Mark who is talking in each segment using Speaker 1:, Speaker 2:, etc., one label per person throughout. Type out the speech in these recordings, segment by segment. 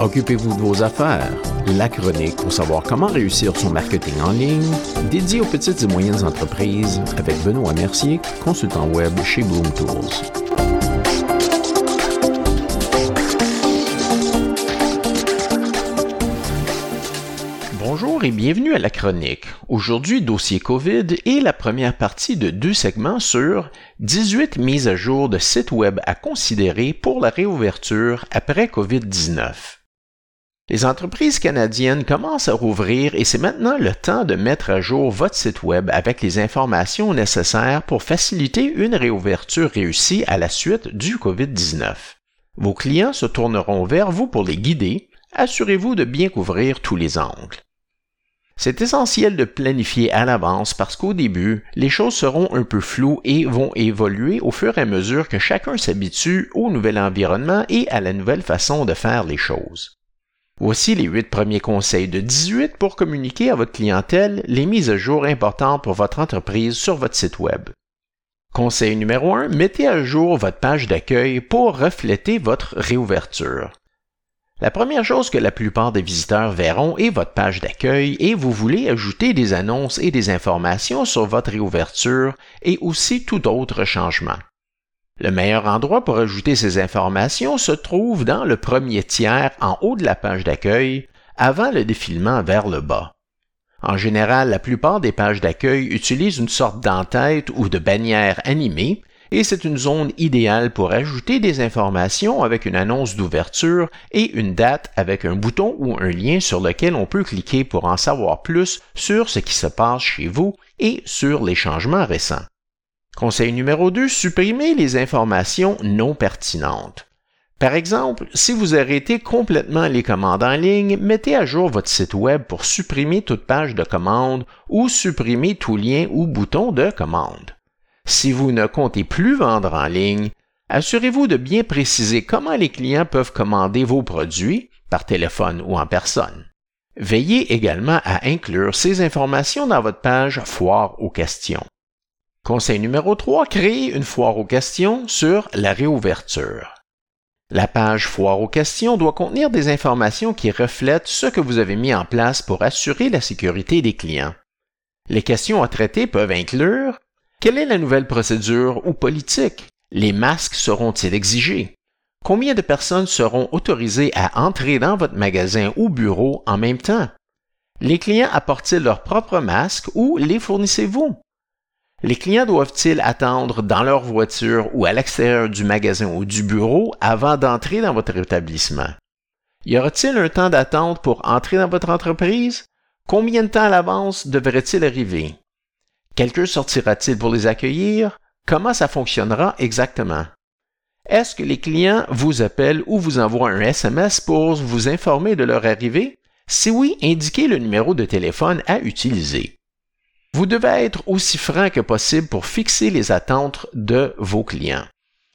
Speaker 1: Occupez-vous de vos affaires. La chronique pour savoir comment réussir son marketing en ligne, dédié aux petites et moyennes entreprises avec Benoît Mercier, consultant web chez Bloom Tools. Bonjour et bienvenue à la chronique. Aujourd'hui, dossier COVID et la première partie de deux segments sur 18 mises à jour de sites web à considérer pour la réouverture après COVID-19. Les entreprises canadiennes commencent à rouvrir et c'est maintenant le temps de mettre à jour votre site Web avec les informations nécessaires pour faciliter une réouverture réussie à la suite du COVID-19. Vos clients se tourneront vers vous pour les guider. Assurez-vous de bien couvrir tous les angles. C'est essentiel de planifier à l'avance parce qu'au début, les choses seront un peu floues et vont évoluer au fur et à mesure que chacun s'habitue au nouvel environnement et à la nouvelle façon de faire les choses. Voici les huit premiers conseils de 18 pour communiquer à votre clientèle les mises à jour importantes pour votre entreprise sur votre site Web. Conseil numéro 1, mettez à jour votre page d'accueil pour refléter votre réouverture. La première chose que la plupart des visiteurs verront est votre page d'accueil et vous voulez ajouter des annonces et des informations sur votre réouverture et aussi tout autre changement. Le meilleur endroit pour ajouter ces informations se trouve dans le premier tiers en haut de la page d'accueil, avant le défilement vers le bas. En général, la plupart des pages d'accueil utilisent une sorte d'entête ou de bannière animée, et c'est une zone idéale pour ajouter des informations avec une annonce d'ouverture et une date avec un bouton ou un lien sur lequel on peut cliquer pour en savoir plus sur ce qui se passe chez vous et sur les changements récents. Conseil numéro 2, supprimez les informations non pertinentes. Par exemple, si vous arrêtez complètement les commandes en ligne, mettez à jour votre site Web pour supprimer toute page de commande ou supprimer tout lien ou bouton de commande. Si vous ne comptez plus vendre en ligne, assurez-vous de bien préciser comment les clients peuvent commander vos produits, par téléphone ou en personne. Veillez également à inclure ces informations dans votre page Foire aux questions. Conseil numéro 3, créez une foire aux questions sur la réouverture. La page Foire aux questions doit contenir des informations qui reflètent ce que vous avez mis en place pour assurer la sécurité des clients. Les questions à traiter peuvent inclure quelle est la nouvelle procédure ou politique? Les masques seront-ils exigés? Combien de personnes seront autorisées à entrer dans votre magasin ou bureau en même temps? Les clients apportent-ils leurs propres masques ou les fournissez-vous? Les clients doivent-ils attendre dans leur voiture ou à l'extérieur du magasin ou du bureau avant d'entrer dans votre établissement? Y aura-t-il un temps d'attente pour entrer dans votre entreprise? Combien de temps à l'avance devrait-il arriver? Quelqu'un sortira-t-il pour les accueillir? Comment ça fonctionnera exactement? Est-ce que les clients vous appellent ou vous envoient un SMS pour vous informer de leur arrivée? Si oui, indiquez le numéro de téléphone à utiliser. Vous devez être aussi franc que possible pour fixer les attentes de vos clients.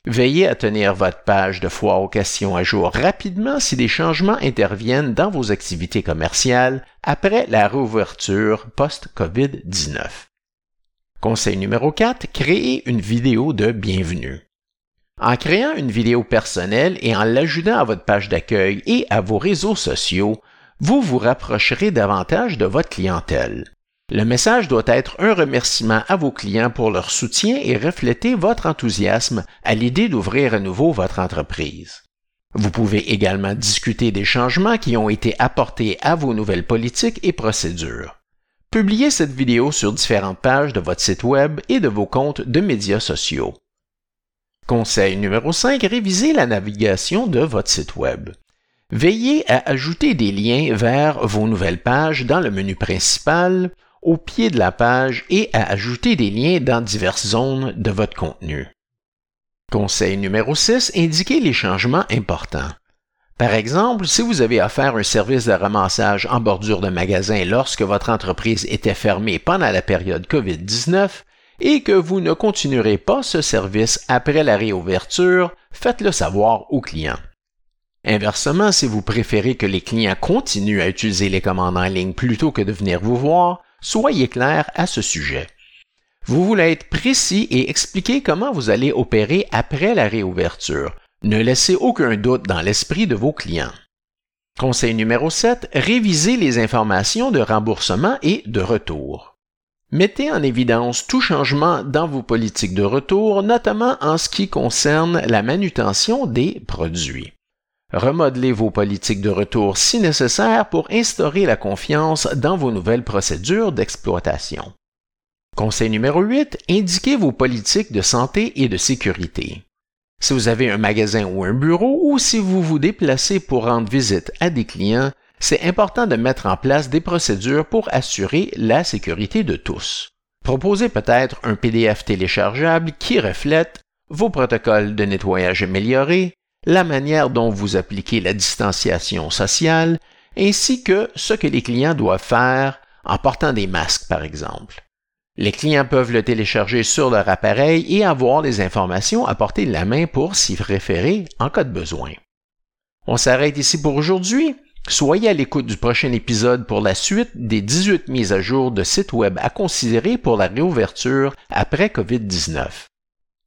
Speaker 1: Veillez à tenir votre page de foire aux questions à jour rapidement si des changements interviennent dans vos activités commerciales après la réouverture post-COVID-19. Conseil numéro 4, créez une vidéo de bienvenue. En créant une vidéo personnelle et en l'ajoutant à votre page d'accueil et à vos réseaux sociaux, vous vous rapprocherez davantage de votre clientèle. Le message doit être un remerciement à vos clients pour leur soutien et refléter votre enthousiasme à l'idée d'ouvrir à nouveau votre entreprise. Vous pouvez également discuter des changements qui ont été apportés à vos nouvelles politiques et procédures. Publiez cette vidéo sur différentes pages de votre site Web et de vos comptes de médias sociaux. Conseil numéro 5. Révisez la navigation de votre site Web. Veillez à ajouter des liens vers vos nouvelles pages dans le menu principal au pied de la page et à ajouter des liens dans diverses zones de votre contenu. Conseil numéro 6, indiquez les changements importants. Par exemple, si vous avez offert un service de ramassage en bordure de magasin lorsque votre entreprise était fermée pendant la période COVID-19 et que vous ne continuerez pas ce service après la réouverture, faites-le savoir aux clients. Inversement, si vous préférez que les clients continuent à utiliser les commandes en ligne plutôt que de venir vous voir, soyez clair à ce sujet. Vous voulez être précis et expliquer comment vous allez opérer après la réouverture. Ne laissez aucun doute dans l'esprit de vos clients. Conseil numéro 7, révisez les informations de remboursement et de retour. Mettez en évidence tout changement dans vos politiques de retour, notamment en ce qui concerne la manutention des produits. Remodelez vos politiques de retour si nécessaire pour instaurer la confiance dans vos nouvelles procédures d'exploitation. Conseil numéro 8, indiquez vos politiques de santé et de sécurité. Si vous avez un magasin ou un bureau ou si vous vous déplacez pour rendre visite à des clients, c'est important de mettre en place des procédures pour assurer la sécurité de tous. Proposez peut-être un PDF téléchargeable qui reflète vos protocoles de nettoyage améliorés, la manière dont vous appliquez la distanciation sociale, ainsi que ce que les clients doivent faire en portant des masques, par exemple. Les clients peuvent le télécharger sur leur appareil et avoir les informations à portée de la main pour s'y référer en cas de besoin. On s'arrête ici pour aujourd'hui. Soyez à l'écoute du prochain épisode pour la suite des 18 mises à jour de sites Web à considérer pour la réouverture après COVID-19.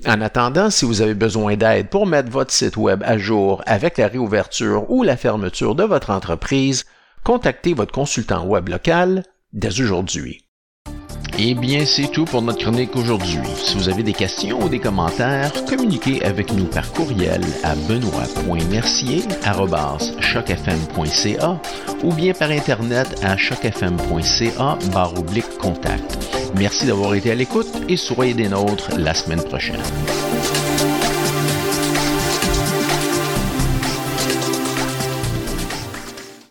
Speaker 1: En attendant, si vous avez besoin d'aide pour mettre votre site Web à jour avec la réouverture ou la fermeture de votre entreprise, contactez votre consultant Web local dès aujourd'hui. Eh bien, c'est tout pour notre chronique aujourd'hui. Si vous avez des questions ou des commentaires, communiquez avec nous par courriel à benoît.mercier.chocfm.ca ou bien par Internet à chocfm.ca barre contact. Merci d'avoir été à l'écoute et soyez des nôtres la semaine prochaine.